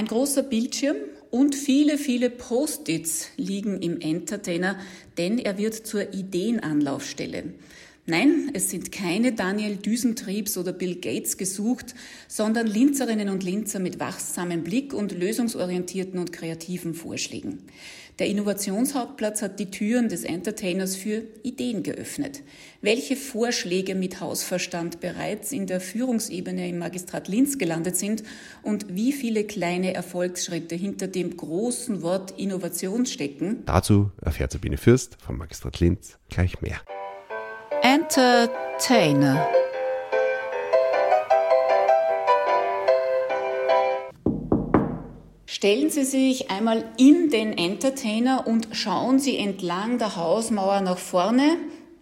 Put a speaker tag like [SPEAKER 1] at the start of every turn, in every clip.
[SPEAKER 1] Ein großer Bildschirm und viele, viele Post-its liegen im Entertainer, denn er wird zur Ideenanlaufstelle. Nein, es sind keine Daniel Düsentriebs oder Bill Gates gesucht, sondern Linzerinnen und Linzer mit wachsamem Blick und lösungsorientierten und kreativen Vorschlägen. Der Innovationshauptplatz hat die Türen des Entertainers für Ideen geöffnet. Welche Vorschläge mit Hausverstand bereits in der Führungsebene im Magistrat Linz gelandet sind und wie viele kleine Erfolgsschritte hinter dem großen Wort Innovation stecken?
[SPEAKER 2] Dazu erfährt Sabine Fürst vom Magistrat Linz gleich mehr.
[SPEAKER 1] Entertainer. Stellen Sie sich einmal in den Entertainer und schauen Sie entlang der Hausmauer nach vorne.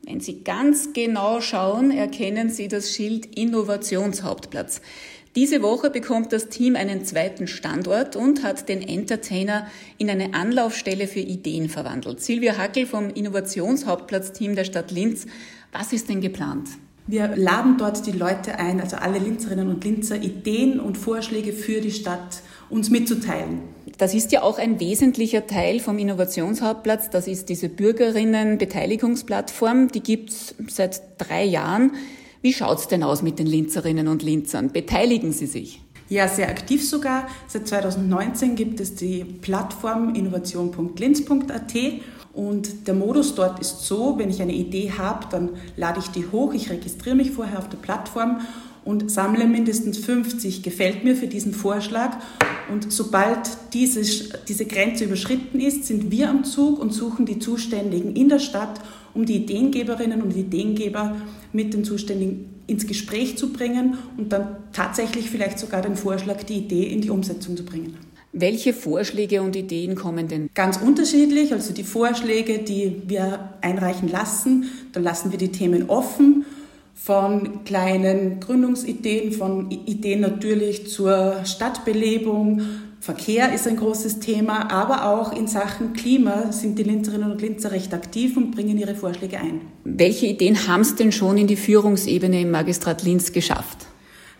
[SPEAKER 1] Wenn Sie ganz genau schauen, erkennen Sie das Schild Innovationshauptplatz. Diese Woche bekommt das Team einen zweiten Standort und hat den Entertainer in eine Anlaufstelle für Ideen verwandelt. Silvia Hackel vom Innovationshauptplatz-Team der Stadt Linz was ist denn geplant?
[SPEAKER 3] Wir laden dort die Leute ein, also alle Linzerinnen und Linzer, Ideen und Vorschläge für die Stadt uns mitzuteilen.
[SPEAKER 1] Das ist ja auch ein wesentlicher Teil vom Innovationshauptplatz. Das ist diese Bürgerinnen-Beteiligungsplattform. Die gibt es seit drei Jahren. Wie schaut es denn aus mit den Linzerinnen und Linzern? Beteiligen sie sich?
[SPEAKER 3] Ja, sehr aktiv sogar. Seit 2019 gibt es die Plattform innovation.linz.at und der Modus dort ist so, wenn ich eine Idee habe, dann lade ich die hoch, ich registriere mich vorher auf der Plattform und sammle mindestens 50 gefällt mir für diesen Vorschlag. Und sobald diese, diese Grenze überschritten ist, sind wir am Zug und suchen die Zuständigen in der Stadt, um die Ideengeberinnen und Ideengeber mit den Zuständigen ins Gespräch zu bringen und dann tatsächlich vielleicht sogar den Vorschlag, die Idee in die Umsetzung zu bringen.
[SPEAKER 1] Welche Vorschläge und Ideen kommen denn?
[SPEAKER 3] Ganz unterschiedlich. Also die Vorschläge, die wir einreichen lassen, da lassen wir die Themen offen. Von kleinen Gründungsideen, von Ideen natürlich zur Stadtbelebung. Verkehr ist ein großes Thema, aber auch in Sachen Klima sind die Linzerinnen und Linzer recht aktiv und bringen ihre Vorschläge ein.
[SPEAKER 1] Welche Ideen haben es denn schon in die Führungsebene im Magistrat Linz geschafft?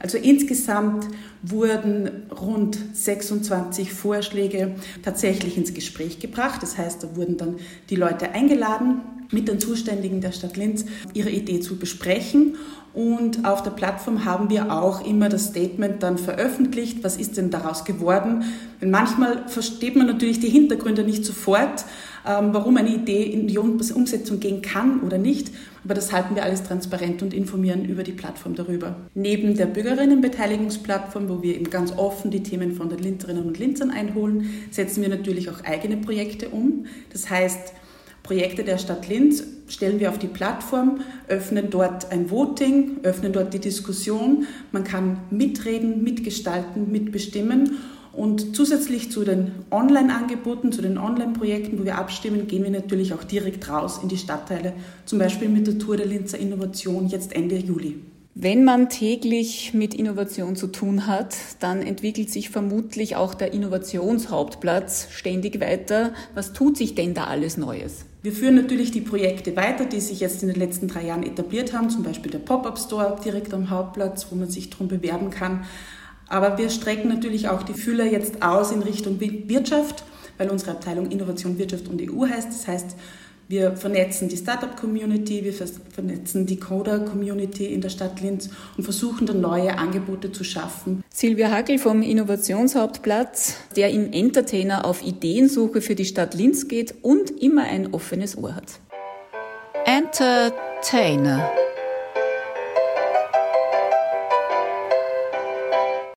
[SPEAKER 3] Also insgesamt wurden rund 26 Vorschläge tatsächlich ins Gespräch gebracht. Das heißt, da wurden dann die Leute eingeladen, mit den Zuständigen der Stadt Linz ihre Idee zu besprechen. Und auf der Plattform haben wir auch immer das Statement dann veröffentlicht. Was ist denn daraus geworden? Denn manchmal versteht man natürlich die Hintergründe nicht sofort, ähm, warum eine Idee in die Umsetzung gehen kann oder nicht. Aber das halten wir alles transparent und informieren über die Plattform darüber. Neben der Bürgerinnenbeteiligungsplattform, wo wir eben ganz offen die Themen von den Linzerinnen und Linzern einholen, setzen wir natürlich auch eigene Projekte um. Das heißt, Projekte der Stadt Linz stellen wir auf die Plattform, öffnen dort ein Voting, öffnen dort die Diskussion. Man kann mitreden, mitgestalten, mitbestimmen. Und zusätzlich zu den Online-Angeboten, zu den Online-Projekten, wo wir abstimmen, gehen wir natürlich auch direkt raus in die Stadtteile, zum Beispiel mit der Tour der Linzer Innovation jetzt Ende Juli.
[SPEAKER 1] Wenn man täglich mit Innovation zu tun hat, dann entwickelt sich vermutlich auch der Innovationshauptplatz ständig weiter. Was tut sich denn da alles Neues?
[SPEAKER 3] Wir führen natürlich die Projekte weiter, die sich jetzt in den letzten drei Jahren etabliert haben, zum Beispiel der Pop-up-Store direkt am Hauptplatz, wo man sich darum bewerben kann. Aber wir strecken natürlich auch die Fühler jetzt aus in Richtung Wirtschaft, weil unsere Abteilung Innovation, Wirtschaft und EU heißt. Das heißt, wir vernetzen die Startup-Community, wir vernetzen die Coder-Community in der Stadt Linz und versuchen dann neue Angebote zu schaffen.
[SPEAKER 1] Silvia Hackel vom Innovationshauptplatz, der im Entertainer auf Ideensuche für die Stadt Linz geht und immer ein offenes Ohr hat. Entertainer.